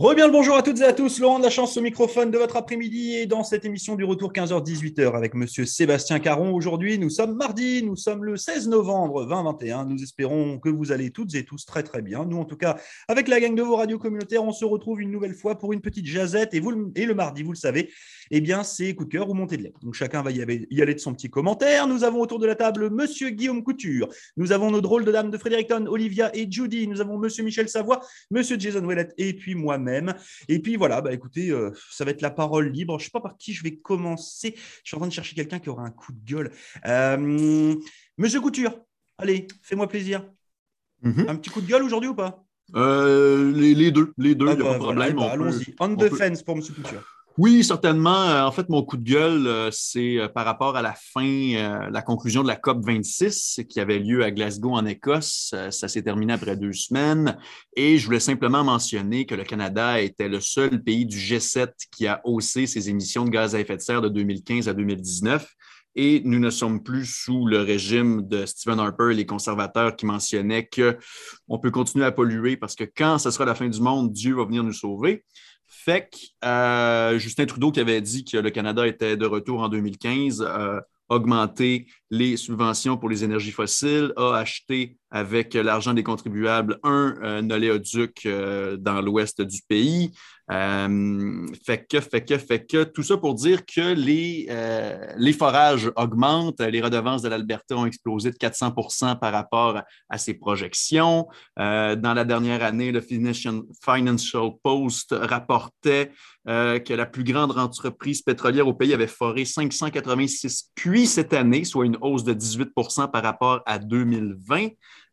Rebien le bonjour à toutes et à tous. Laurent de la chance au microphone de votre après-midi et dans cette émission du retour 15h-18h avec monsieur Sébastien Caron. Aujourd'hui, nous sommes mardi, nous sommes le 16 novembre 2021. Nous espérons que vous allez toutes et tous très très bien. Nous, en tout cas, avec la gang de vos radios communautaires, on se retrouve une nouvelle fois pour une petite jazette. Et, vous, et le mardi, vous le savez, eh bien, c'est coup de cœur ou montée de lait. Donc chacun va y aller de son petit commentaire. Nous avons autour de la table monsieur Guillaume Couture. Nous avons nos drôles de dames de Fredericton, Olivia et Judy. Nous avons monsieur Michel Savoie, monsieur Jason Ouellet et puis moi-même même. Et puis voilà, bah écoutez, euh, ça va être la parole libre. Je ne sais pas par qui je vais commencer. Je suis en train de chercher quelqu'un qui aura un coup de gueule. Euh, Monsieur Couture, allez, fais-moi plaisir. Mhm. Un petit coup de gueule aujourd'hui ou pas? Euh, les, deux, les deux, il n'y a pas de problème. Bah, allons-y. On the fence pour Monsieur Couture. Oui, certainement. Euh, en fait, mon coup de gueule, euh, c'est euh, par rapport à la fin, la conclusion de la COP 26 qui avait lieu à Glasgow en Écosse. Ça s'est terminé après deux semaines. Et je voulais simplement mentionner que le Canada était le seul pays du G7 qui a haussé ses émissions de gaz à effet de serre de 2015 à 2019 et nous ne sommes plus sous le régime de Stephen Harper et les conservateurs qui mentionnaient qu'on peut continuer à polluer parce que quand ce sera la fin du monde, Dieu va venir nous sauver. Fait que euh, Justin Trudeau, qui avait dit que le Canada était de retour en 2015, a augmenté les subventions pour les énergies fossiles, a acheté avec l'argent des contribuables un, un oléoduc euh, dans l'ouest du pays, euh, fait que, fait que, fait que, tout ça pour dire que les, euh, les forages augmentent, les redevances de l'Alberta ont explosé de 400% par rapport à ses projections. Euh, dans la dernière année, le Financial Post rapportait que la plus grande entreprise pétrolière au pays avait foré 586 puits cette année, soit une hausse de 18% par rapport à 2020.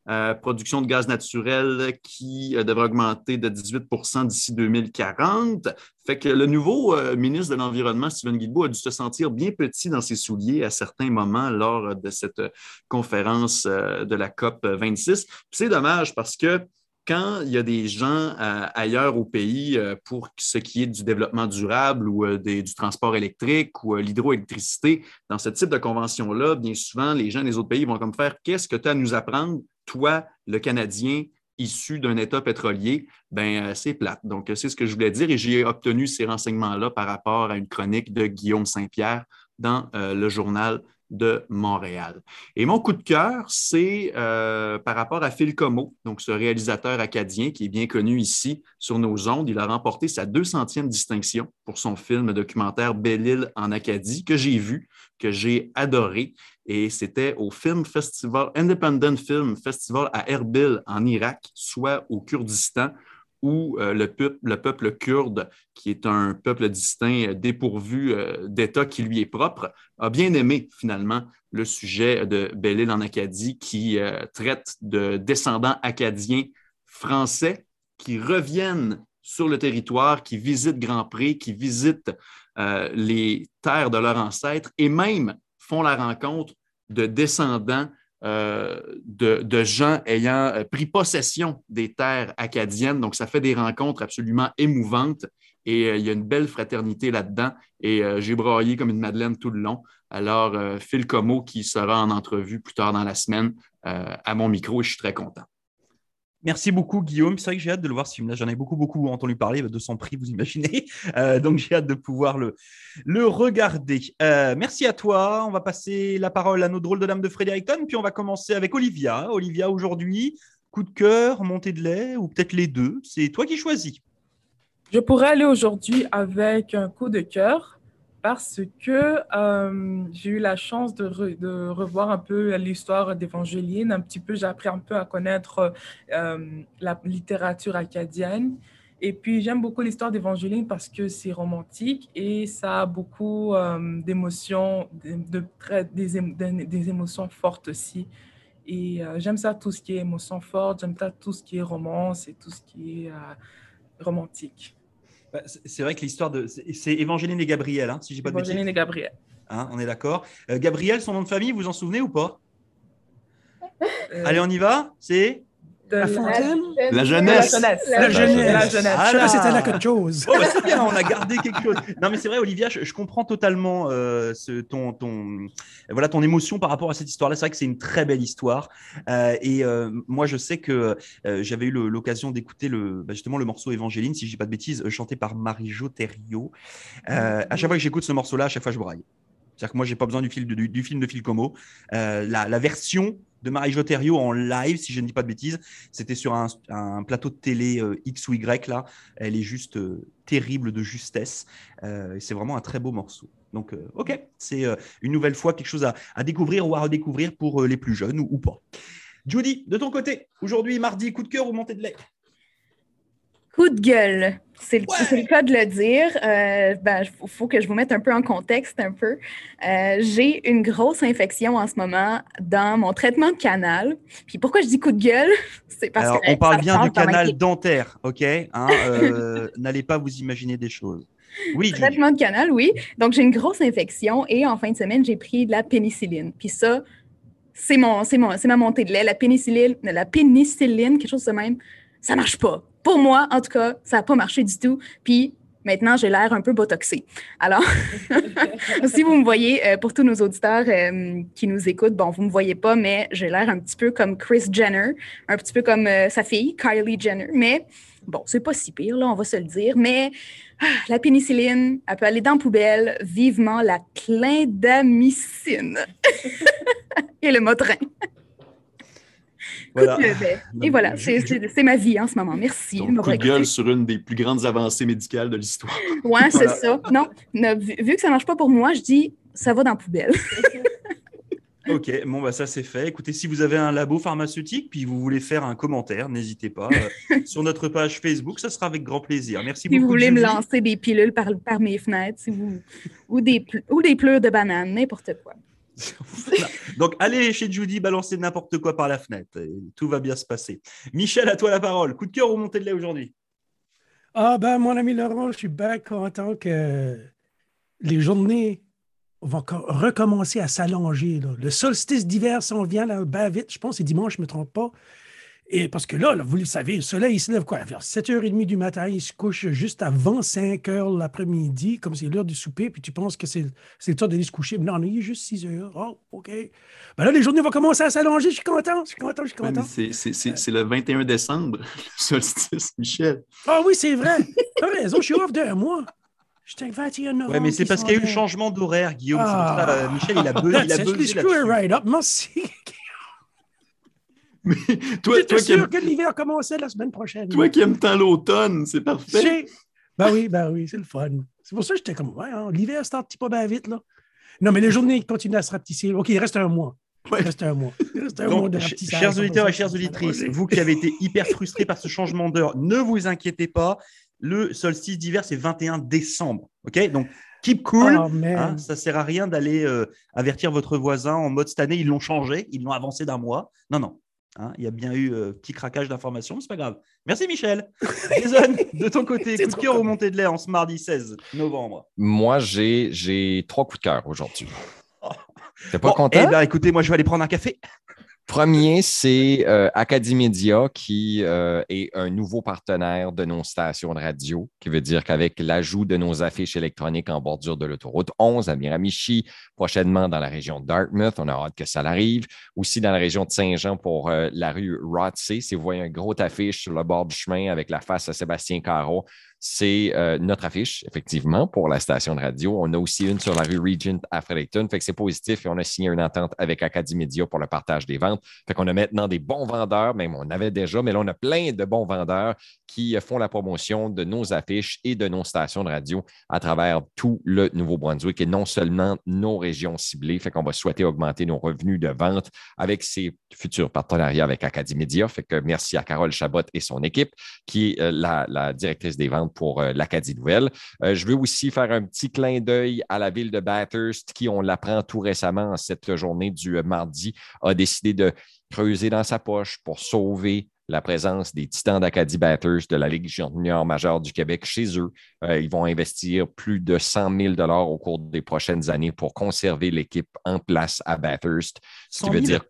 Euh, production de gaz naturel qui euh, devrait augmenter de 18% d'ici 2040. Fait que le nouveau euh, ministre de l'Environnement, Stephen Guilbeault, a dû se sentir bien petit dans ses souliers à certains moments lors de cette conférence de la COP 26. C'est dommage parce que quand il y a des gens ailleurs au pays pour ce qui est du développement durable ou du transport électrique ou l'hydroélectricité, dans ce type de convention-là, bien souvent, les gens des autres pays vont comme faire qu'est-ce que tu as à nous apprendre? Toi, le Canadien issu d'un État pétrolier, ben euh, c'est plate. Donc, c'est ce que je voulais dire et j'ai obtenu ces renseignements-là par rapport à une chronique de Guillaume Saint-Pierre dans euh, le journal de Montréal. Et mon coup de cœur, c'est euh, par rapport à Phil Como, donc ce réalisateur acadien qui est bien connu ici sur nos ondes. Il a remporté sa 200e distinction pour son film documentaire Belle-Île en Acadie, que j'ai vu, que j'ai adoré. Et c'était au Film Festival, Independent Film Festival à Erbil, en Irak, soit au Kurdistan, où euh, le, peuple, le, peuple, kurde, qui est un peuple distinct, euh, dépourvu euh, d'État qui lui est propre, a bien aimé finalement le sujet de Belle-Île en Acadie, qui traite de descendants acadiens français qui reviennent sur le territoire, qui visitent Grand Prix, qui visitent les terres de leurs ancêtres et même font la rencontre de descendants euh, de, gens ayant euh, pris possession des terres acadiennes. Donc, ça fait des rencontres absolument émouvantes et euh, il y a une belle fraternité là-dedans. Et j'ai braillé comme une Madeleine tout le long. Alors, Phil Como qui sera en entrevue plus tard dans la semaine à mon micro et je suis très content. Merci beaucoup, Guillaume. C'est vrai que j'ai hâte de le voir. J'en ai beaucoup, beaucoup entendu parler de son prix, vous imaginez. Euh, donc, j'ai hâte de pouvoir le, le regarder. Euh, merci à toi. On va passer la parole à nos drôles de dames de Fredericton. Puis, on va commencer avec Olivia. Olivia, aujourd'hui, coup de cœur, montée de lait, ou peut-être les deux. C'est toi qui choisis. Je pourrais aller aujourd'hui avec un coup de cœur parce que euh, j'ai eu la chance de, revoir un peu l'histoire d'Évangéline, un petit peu, j'ai appris un peu à connaître euh, la littérature acadienne. Et puis, j'aime beaucoup l'histoire d'Évangéline parce que c'est romantique et ça a beaucoup euh, d'émotions, de, des, émotions fortes aussi. Et j'aime ça, tout ce qui est émotion forte, j'aime ça, tout ce qui est romance et tout ce qui est romantique. Bah, c'est vrai que l'histoire de. C'est Évangéline et Gabriel, hein, si j'ai pas de Évangéline et Gabriel. Hein, on est d'accord. Euh, Gabriel, son nom de famille, vous en souvenez ou pas? Euh. Allez, on y va C'est la fontaine? La jeunesse. La jeunesse. La jeunesse. Ah Je sais là. pas si c'était là quelque chose. Oh, bah, c'est bien, on a gardé quelque chose. Non, mais c'est vrai, Olivia, je, je comprends totalement euh, ce, ton, ton, voilà, ton émotion par rapport à cette histoire-là. C'est vrai que c'est une très belle histoire. Euh, et euh, moi, je sais que euh, j'avais eu l'occasion d'écouter le, bah, justement le morceau Évangéline, si je dis pas de bêtises, chanté par Marie-Jo Thériault. Euh, à chaque fois que j'écoute ce morceau-là, à chaque fois, je braille. C'est-à-dire que moi, j'ai pas besoin du, film de, du, du film de Phil Como. Euh, la, la version de Marie-Jo en live, si je ne dis pas de bêtises, c'était sur un, plateau de télé euh, X ou Y là. Elle est juste euh, terrible de justesse. Euh, c'est vraiment un très beau morceau. Donc, ok, c'est une nouvelle fois quelque chose à, découvrir ou à redécouvrir pour les plus jeunes ou, ou pas. Judy, de ton côté, aujourd'hui, mardi, coup de cœur ou montée de lait? Coup de gueule, c'est le, Ouais. c'est le cas de le dire. Euh, ben, il faut que je vous mette un peu en contexte un peu. Euh, J'ai une grosse infection en ce moment dans mon traitement de canal. Puis pourquoi je dis coup de gueule? C'est parce Alors, que on parle bien du ma canal dentaire, ok? Hein, euh, N'allez pas vous imaginer des choses. Oui. Traitement de canal, oui. Donc, j'ai une grosse infection et en fin de semaine, j'ai pris de la pénicilline. Puis ça, c'est mon, c'est mon, c'est ma montée de lait. La pénicilline, la pénicilline, quelque chose de même, ça marche pas. Pour moi, en tout cas, ça n'a pas marché du tout. Puis maintenant, j'ai l'air un peu botoxé. Alors, si vous me voyez, euh, pour tous nos auditeurs euh, qui nous écoutent, bon, vous me voyez pas, mais j'ai l'air un petit peu comme Chris Jenner, un petit peu comme euh, sa fille, Kylie Jenner. Mais bon, c'est pas si pire, là, on va se le dire. Mais ah, la pénicilline, elle peut aller dans la poubelle. Vivement la clindamycine. Et le motrin. Voilà. Et voilà, c'est ma vie en ce moment. Merci. Donc, coup de gueule sur une des plus grandes avancées médicales de l'histoire. Ouais, c'est ça. Non, ne- vu, vu que ça marche pas pour moi, je dis ça va dans la poubelle. Ok, bon, bah, ça c'est fait. Écoutez, si vous avez un labo pharmaceutique, puis vous voulez faire un commentaire, n'hésitez pas. euh, sur notre page Facebook, ça sera avec grand plaisir. Merci Si beaucoup. vous voulez me lancer des pilules par, par mes fenêtres, si vous, ou, des, ou des pleurs de banane, n'importe quoi. Donc, allez chez Judy, balancez n'importe quoi par la fenêtre. tout va bien se passer. Michel, à toi la parole. Coup de cœur ou montée de lait aujourd'hui? Ah ben, mon ami Laurent, je suis bien content que les journées vont co- recommencer à s'allonger. Le solstice d'hiver s'en vient là, bien vite. Je pense que c'est dimanche, je ne me trompe pas. Et parce que là, là, vous le savez, le soleil il se lève quoi? Vers 7h30 du matin, il se couche juste avant 5 h l'après-midi, comme c'est l'heure du souper, puis tu penses que c'est c'est le temps d'aller se coucher. Mais non, non, il est juste 6 h Oh, OK. Ben là, les journées vont commencer à s'allonger. Je suis content, je suis content, je suis content. C'est c'est- c'est- c'est le 21 décembre, le solstice, Michel. Ah oui, c'est vrai. T'as raison, je suis off d'un mois. J'étais le 21 novembre. Ouais, mais c'est parce qu'il y a eu le changement d'horaire, Guillaume. C'est pour Ah. ça, euh, Michel, il a, bu- il a buzzé screw it là-dessus. right up. Merci. Mais toi, J'étais toi, qui sûr aimes, que l'hiver commençait la semaine prochaine? toi qui aimes tant l'automne, c'est parfait. J'ai- Ben oui, ben oui, c'est le fun. C'est pour ça que j'étais comme, ouais, hein, l'hiver, c'est un petit peu bien vite, là. Non, mais les journées continuent à se rapetisser. OK, il reste un mois. Il reste un mois. Il reste un mois de chers auditeurs et chères auditrices, vous qui avez été hyper frustrés par ce changement d'heure, ne vous inquiétez pas. Le solstice d'hiver, c'est 21 décembre. OK? Donc, keep cool. Oh. Hein, ça sert à rien d'aller euh, avertir votre voisin en mode cette année, ils l'ont changé, ils l'ont avancé d'un mois. Non, non. Hein, il y a bien eu euh, petit craquage d'informations, mais c'est pas grave. Merci Michel. Jason, de ton côté, coup de cœur au montée de lait en ce mardi 16 novembre? Moi, j'ai, j'ai trois coups de cœur aujourd'hui. T'es pas Bon, content? Eh ben, écoutez, moi, je vais aller prendre un café. Premier, c'est euh, qui euh, est un nouveau partenaire de nos stations de radio, qui veut dire qu'avec l'ajout de nos affiches électroniques en bordure de l'autoroute 11 à Miramichi, prochainement dans la région de Dartmouth, on a hâte que ça arrive, aussi dans la région de Saint-Jean pour euh, la rue Rothsay. Si vous voyez un gros affiche sur le bord du chemin avec la face à Sébastien Carreau, c'est euh, notre affiche, effectivement, pour la station de radio. On a aussi une sur la rue Regent à Fredericton. Fait que c'est positif et on a signé une entente avec Académédia pour le partage des ventes. Fait qu'on a maintenant des bons vendeurs, même on avait déjà, mais là, on a plein de bons vendeurs qui euh, font la promotion de nos affiches et de nos stations de radio à travers tout le Nouveau-Brunswick et non seulement nos régions ciblées. Fait qu'on va souhaiter augmenter nos revenus de vente avec ces futurs partenariats avec Académédia. Fait que merci à Carole Chabot et son équipe, qui est euh, la directrice des ventes pour euh, l'Acadie Nouvelle. Euh, je veux aussi faire un petit clin d'œil à la ville de Bathurst, qui, on l'apprend tout récemment en cette journée du euh, mardi, a décidé de creuser dans sa poche pour sauver la présence des Titans d'Acadie Bathurst de la Ligue junior majeure du Québec chez eux. Euh, ils vont investir plus de 100 000 au cours des prochaines années pour conserver l'équipe en place à Bathurst. Ce qui 100 veut 000? dire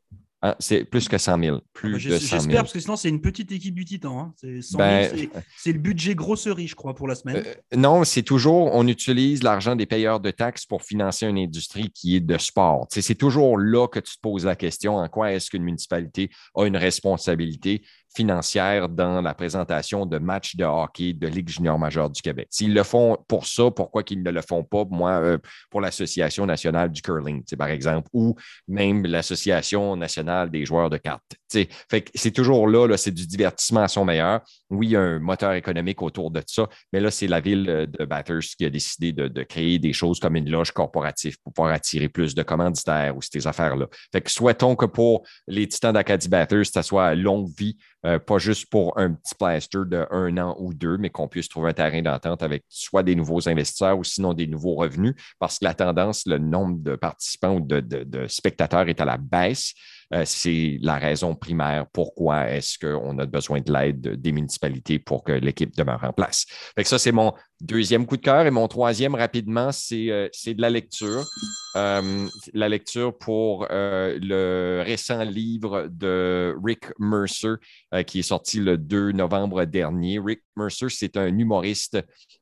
Hein, c'est plus que 100 000. Ah bah, de j'es- 100 J'espère, 000. parce que sinon, c'est une petite équipe du Titan. hein. C'est 100 000, Ben, c'est- c'est le budget grosserie, je crois, pour la semaine. Euh, non, c'est toujours, on utilise l'argent des payeurs de taxes pour financer une industrie qui est de sport. C'est toujours là que tu te poses la question en quoi est-ce qu'une municipalité a une responsabilité financière dans la présentation de matchs de hockey de Ligue junior majeure du Québec. S'ils le font pour ça, pourquoi qu'ils ne le font pas, moi, euh, pour l'Association nationale du curling, par exemple, ou même l'Association nationale des joueurs de cartes. C'est toujours là, là c'est du divertissement à son meilleur. Oui, il y a un moteur économique autour de ça, mais là, c'est la ville euh, de Bathurst qui a décidé de, de créer des choses comme une loge corporative pour pouvoir attirer plus de commanditaires ou ces affaires-là. Fait que souhaitons que pour les Titans d'Acadie Bathurst, ça soit longue vie, euh, pas juste pour un petit plaster de un an ou deux, mais qu'on puisse trouver un terrain d'entente avec soit des nouveaux investisseurs ou sinon des nouveaux revenus, parce que la tendance, le nombre de participants ou de, spectateurs est à la baisse. Euh, c'est la raison primaire pourquoi est-ce qu'on a besoin de l'aide des municipalités pour que l'équipe demeure en place. Fait ça, c'est mon deuxième coup de cœur. Et mon troisième, rapidement, c'est euh, de la lecture. Euh, la lecture pour le récent livre de Rick Mercer qui est sorti le 2 novembre dernier. Rick Mercer, c'est un humoriste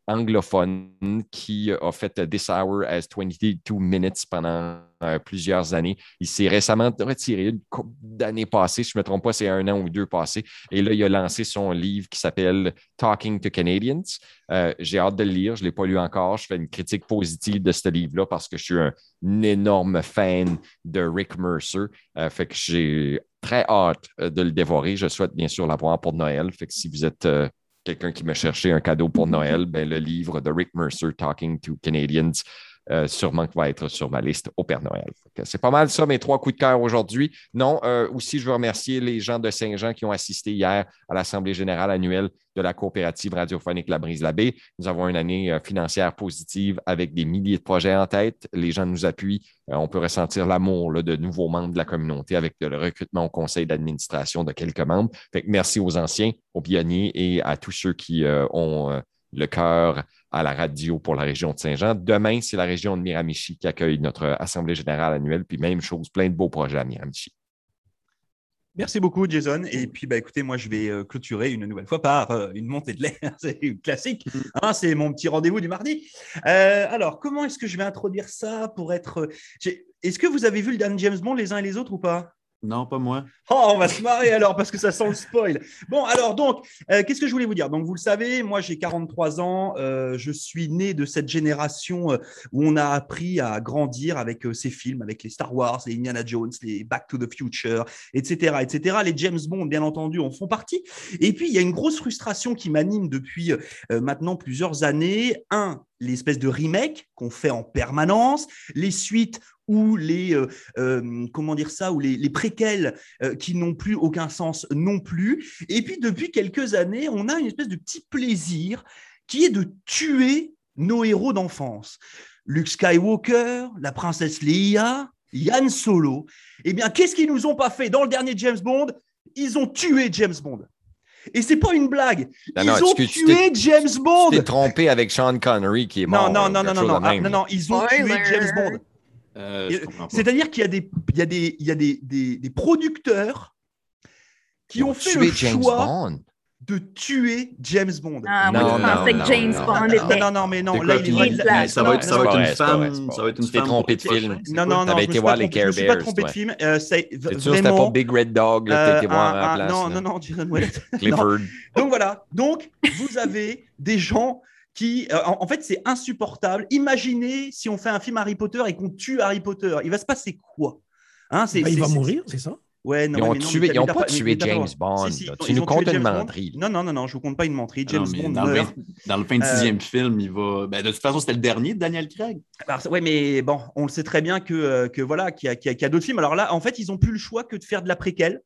anglophone qui a fait This Hour as 22 Minutes pendant euh, plusieurs années. Il s'est récemment retiré d'années passées, je ne me trompe pas, c'est un an ou deux passés. Et là, il a lancé son livre qui s'appelle Talking to Canadians. Euh, J'ai hâte de le lire, je ne l'ai pas lu encore. Je fais une critique positive de ce livre-là parce que je suis un, énorme fan de Rick Mercer. Euh, fait que j'ai très hâte euh, de le dévorer. Je souhaite bien sûr l'avoir pour Noël. Fait que si vous êtes euh, quelqu'un qui me cherchait un cadeau pour Noël, ben, le livre de Rick Mercer, Talking to Canadians, euh, sûrement qu'il va être sur ma liste au Père Noël. C'est pas mal ça, mes trois coups de cœur aujourd'hui. Non, euh, aussi, je veux remercier les gens de Saint-Jean qui ont assisté hier à l'Assemblée générale annuelle de la coopérative radiophonique La Brise-la-Baie. Nous avons une année euh, financière positive avec des milliers de projets en tête. Les gens nous appuient. On peut ressentir l'amour de nouveaux membres de la communauté avec le recrutement au conseil d'administration de quelques membres. Merci aux anciens, aux pionniers et à tous ceux qui ont le cœur à la radio pour la région de Saint-Jean. Demain, c'est la région de Miramichi qui accueille notre Assemblée générale annuelle. Puis même chose, plein de beaux projets à Miramichi. Merci beaucoup, Jason. Et puis, bah, écoutez, moi, je vais euh, clôturer une nouvelle fois par euh, une montée de lait. c'est classique. Hein, c'est mon petit rendez-vous du mardi. Euh, alors, comment est-ce que je vais introduire ça pour être. Est-ce que vous avez vu le dernier James Bond les uns et les autres ou pas? Non, pas moi. Oh, on va se marrer alors parce que ça sent le spoil. Bon, alors donc, euh, qu'est-ce que je voulais vous dire? Donc, vous le savez, moi j'ai 43 ans, euh, je suis né de cette génération euh, où on a appris à grandir avec ces films, avec les Star Wars, les Indiana Jones, les Back to the Future, etc., etc. Les James Bond, bien entendu, en font partie. Et puis, il y a une grosse frustration qui m'anime depuis maintenant plusieurs années. Un, l'espèce de remake qu'on fait en permanence, les suites ou les euh, euh, comment dire ça ou les, les préquels euh, qui n'ont plus aucun sens non plus. Et puis depuis quelques années, on a une espèce de petit plaisir qui est de tuer nos héros d'enfance. Luke Skywalker, la princesse Leia, Yann Solo. Eh bien, qu'est-ce qu'ils nous ont pas fait dans le dernier James Bond? Ils ont tué James Bond. Et c'est pas une blague. Non, Ils non, ont tué James Bond. Tu t'es trompé avec Sean Connery qui est mort. Non, non, non, non, non, Ah, non, non, ils ont tué. James Bond. Euh. C'est-à-dire qu'il y a des, il y a des, il y a des, des, des producteurs qui Ils ont ont fait le James choix Bond. de tuer James Bond. Ah, moi, Non, pensais non, que James non, Bond non, était. non, non, mais non, là, il est Black. ça va être, ça va non, être non, une femme. Ça va être une Tu t'es femme. trompé de film. Non, non, non, je me suis pas les trompé, de film. Euh, c'est sûr, c'était vraiment. pas Big Red Dog là, euh, t'étais voir un- à la un- place. non, là? non, non, Jason. Non. Clifford. Donc voilà. Donc vous avez des gens qui, euh, en, en fait, c'est insupportable. Imaginez si on fait un film Harry Potter et qu'on tue Harry Potter. Il va se passer quoi Hein, c'est- Ben, il va mourir, c'est ça? Ouais, non, Ils ont mais non, tué- mais ils ont t'as- pas tué James Bond, Si, si, là. ils Tu nous tué comptes une James Bond. menterie. Non, non, non, non, je vous compte pas une menterie. Ah James non, Bond dans, le, meurt. 20 dans le 26e film, il va. Ben, de toute façon, c'était le dernier de Daniel Craig. Alors, ouais, mais bon, on le sait très bien que, euh, que voilà, qu'il y a, d'autres films. Alors là, en fait, ils ont plus le choix que de faire de la préquelle.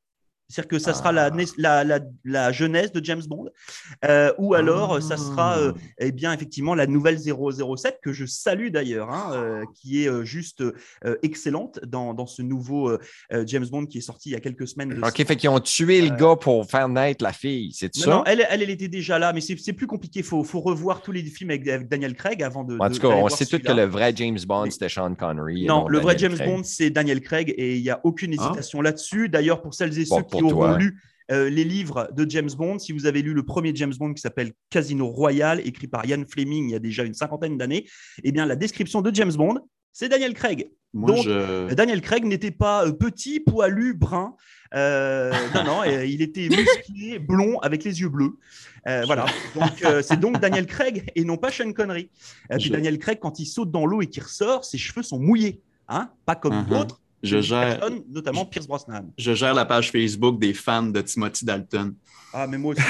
C'est-à-dire que ça sera la, nais- la, la, la jeunesse de James Bond, euh, ou alors euh, ça sera euh, eh bien effectivement la nouvelle 007 que je salue d'ailleurs, hein, euh, qui est juste excellente dans, dans ce nouveau James Bond qui est sorti il y a quelques semaines. de OK, fait qu'ils ont tué le gars pour faire naître la fille, c'est ça? non, elle, elle, elle était déjà là, mais c'est plus compliqué. Il faut, faut revoir tous les films avec, avec Daniel Craig avant de. en tout cas, on sait tous que le vrai James Bond, Mais- c'était Sean Connery. Non, le vrai James Craig. Bond, c'est Daniel Craig et il n'y a aucune hésitation là-dessus. D'ailleurs, pour celles et Bon, ceux qui pour auront toi. lu euh, les livres de James Bond, si vous avez lu le premier James Bond qui s'appelle Casino Royale, écrit par Ian Fleming il y a déjà une cinquantaine d'années, eh bien, la description de James Bond, c'est Daniel Craig. Moi, Donc, je... Euh, Daniel Craig n'était pas euh, petit, poilu, brun. Euh, non, non, euh, il était musclé, blond, avec les yeux bleus. Euh, voilà. Donc, c'est donc Daniel Craig et non pas Sean Connery. Puis Je- Daniel Craig, quand il saute dans l'eau et qu'il ressort, ses cheveux sont mouillés. Hein pas comme Mhm. d'autres, je gère, notamment Pierce Brosnan. je gère la page Facebook des fans de Timothy Dalton. Ah, mais moi aussi,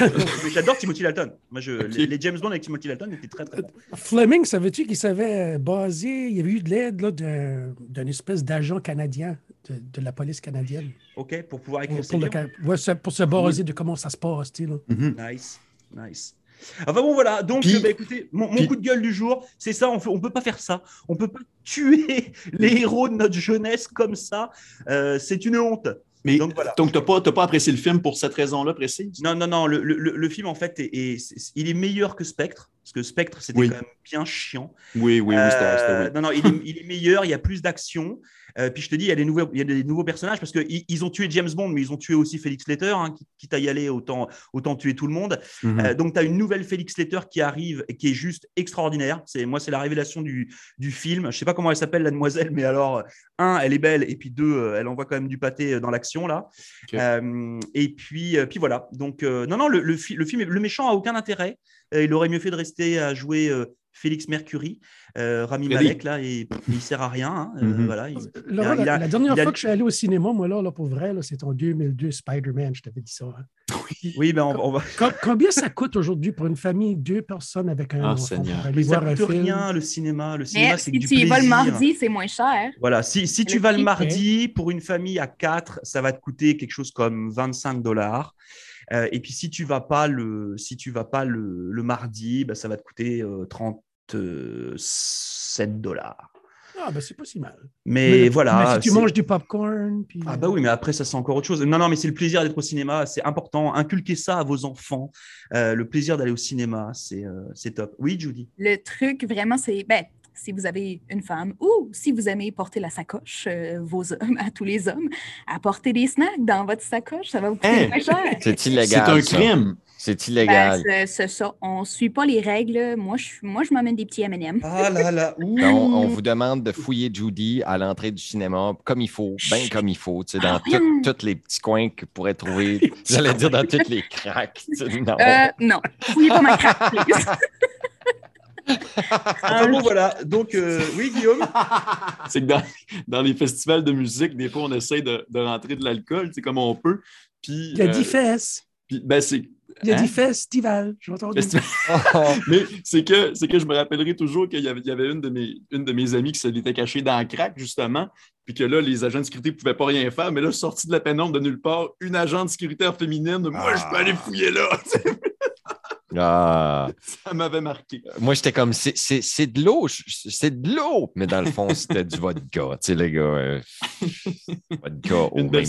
j'adore Timothy Dalton. Moi, je, les, les James Bond avec Timothy Dalton étaient très, très bons. Fleming, savais-tu qu'il savait baser, il y avait eu de l'aide là, d'un d'un espèce d'agent canadien de, de la police canadienne OK, pour pouvoir écrire pour, pour, le ouais, pour se baser de comment ça se passe. tu sais, là. Nice, nice. Enfin bon, voilà. Donc, Puis- bah, écoutez, mon, coup de gueule du jour, c'est ça. On ne peut pas faire ça. On peut pas tuer les héros de notre jeunesse comme ça. Euh, c'est une honte. Mais Donc, voilà. donc, tu n'as pas, t'as pas apprécié le film pour cette raison-là précise? Non, non, non. Le, le- le film, en fait, est, il est meilleur que Spectre. Parce que Spectre, c'était Oui. quand même bien chiant. Oui, oui, oui, Euh, oui. Non, non, il est, il est meilleur, il y a plus d'action. Euh, puis je te dis, il y a des nouveaux, il y a des nouveaux personnages parce qu'ils ils ont tué James Bond, mais ils ont tué aussi Félix Letter, hein, qui- quitte à y aller, autant, autant tuer tout le monde. Mhm. Euh, donc, tu as une nouvelle Félix Letter qui arrive et qui est juste extraordinaire. C'est, moi, c'est la révélation du, du film. Je sais pas comment elle s'appelle, la demoiselle, mais alors, un, elle est belle, et puis deux, elle envoie quand même du pâté dans l'action, là. Euh, et puis, puis voilà. Donc, non, non, le, le, fi- le film, le méchant a aucun intérêt. Euh, il aurait mieux fait de rester à jouer euh, Félix Mercury, euh, Rami Freddy. Malek, là, et pff, il sert à rien. hein. Euh, Mhm. voilà, il- Laurent, il a- la, la dernière il a- fois que je suis allé au cinéma, moi, là, là pour vrai, c'est en 2002, Spider-Man, je t'avais dit ça. hein. Oui, ben, on, on va. Com- combien ça coûte aujourd'hui pour une famille, deux personnes avec un Ah, enfant aller Ça un coûte film? rien, le cinéma. Le cinéma, Mais c'est si du tu y vas le mardi, c'est moins cher. Voilà, si, si tu Le vas le mardi pour une famille à 4, ça va te coûter quelque chose comme 25 dollars. Euh, et puis si tu vas pas le, si tu vas pas le, le mardi, bah, ça va te coûter euh, 37 dollars. Ah, ben c'est pas si mal. Mais, voilà. Mais si tu manges du popcorn, puis... Ah bah oui, mais après ça c'est encore autre chose. Non, non, mais c'est le plaisir d'être au cinéma, c'est important. Inculquez ça à vos enfants. Euh, le plaisir d'aller au cinéma, c'est euh, c'est top. Oui, Judy? Le truc, vraiment, c'est, ben, si vous avez une femme ou si vous aimez porter la sacoche, euh, vos hommes, à tous les hommes, apporter des snacks dans votre sacoche, ça va vous coûter Hein? moins cher. C'est C'est illégal. un ça. crime. C'est illégal. Ben, c'est c'est ça. On ne suit pas les règles. Moi, je, moi, je m'amène des petits M&M. Ah là là. ouh. Donc, on vous demande de fouiller Judy à l'entrée du cinéma comme il faut, bien comme il faut, tu sais, dans Ah, voyons. tous les petits coins que vous pourrez trouver. J'allais dire dans toutes les craques. tu sais, Non. Euh, non, fouillez pas ma craque, please. Enfin bon, voilà. Donc, euh, oui, Guillaume. C'est que dans, dans les festivals de musique, des fois, on essaie de, de rentrer de l'alcool, c'est comme on peut. Puis, Il y a euh, 10 fesses. puis, ben, c'est. Il y a Hein? 10 festival. J'ai entendu. Festival- Mais c'est que, c'est que je me rappellerai toujours qu'il y avait, il y avait une, de mes, une de mes amies qui s'était cachée dans la craque, justement, puis que là, les agents de sécurité ne pouvaient pas rien faire, mais là, sorti de la pénombre de nulle part, une agente sécuritaire féminine, moi, je peux aller fouiller là. Ah. Ça m'avait marqué. Moi, j'étais comme, c'est- c'est c'est de l'eau, c'est de l'eau. Mais dans le fond, c'était du vodka. Tu sais, les gars. euh, vodka au Une belle.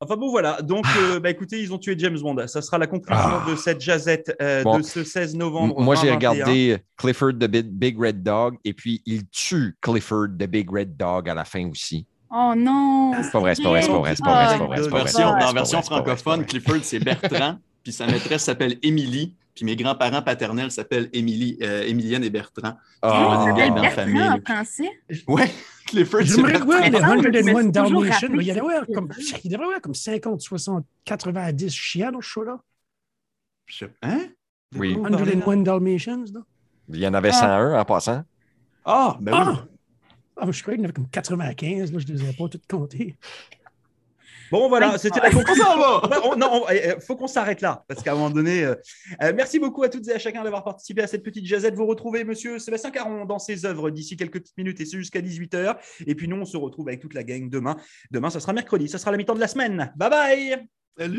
Enfin bon, voilà. Donc, euh, bah, écoutez, ils ont tué James Bond. Ça sera la conclusion Ah. de cette jazette euh, Bon. de ce 16 novembre. Moi, j'ai 2021. regardé Clifford the Big, Red Dog et puis il tue Clifford the Big Red Dog à la fin aussi. Oh non! C'est pas vrai, c'est pas vrai, c'est pas vrai, c'est pas vrai. Version, francophone, Clifford, c'est Bertrand, puis sa maîtresse s'appelle Émilie, puis mes grands-parents paternels s'appellent Émilie, euh, Émilienne et Bertrand. Ah. Ça s'appelle dans la Bertrand famille. en français? Ouais, Clifford, c'est J'aimerais voir les Bertrand. Mais ça, je me suis 101 toujours Dalmatians. rappelé Il y en a ça. ouais, comme, il devrait y avoir comme 50, 60, 90 chiens dans ce show-là. Je- Hein? Oui. 101 Dalmatians, là? Il y en avait 101 en passant. Ah, ben oui. Ah! Ah, je croyais qu'il y en avait comme 95, là, je ne les ai pas toutes comptées. Bon, voilà, c'était la On conclusion. s'en va! Ouais, on- non, on- eh, faut qu'on s'arrête là, parce qu'à un moment donné, euh, euh, merci beaucoup à toutes et à chacun d'avoir participé à cette petite jazette. Vous retrouvez Monsieur Sébastien Caron dans ses œuvres d'ici quelques petites minutes et c'est jusqu'à 18h. Et puis nous, on se retrouve avec toute la gang demain. Demain, ça sera mercredi, ça sera la mi-temps de la semaine. Bye bye Salut!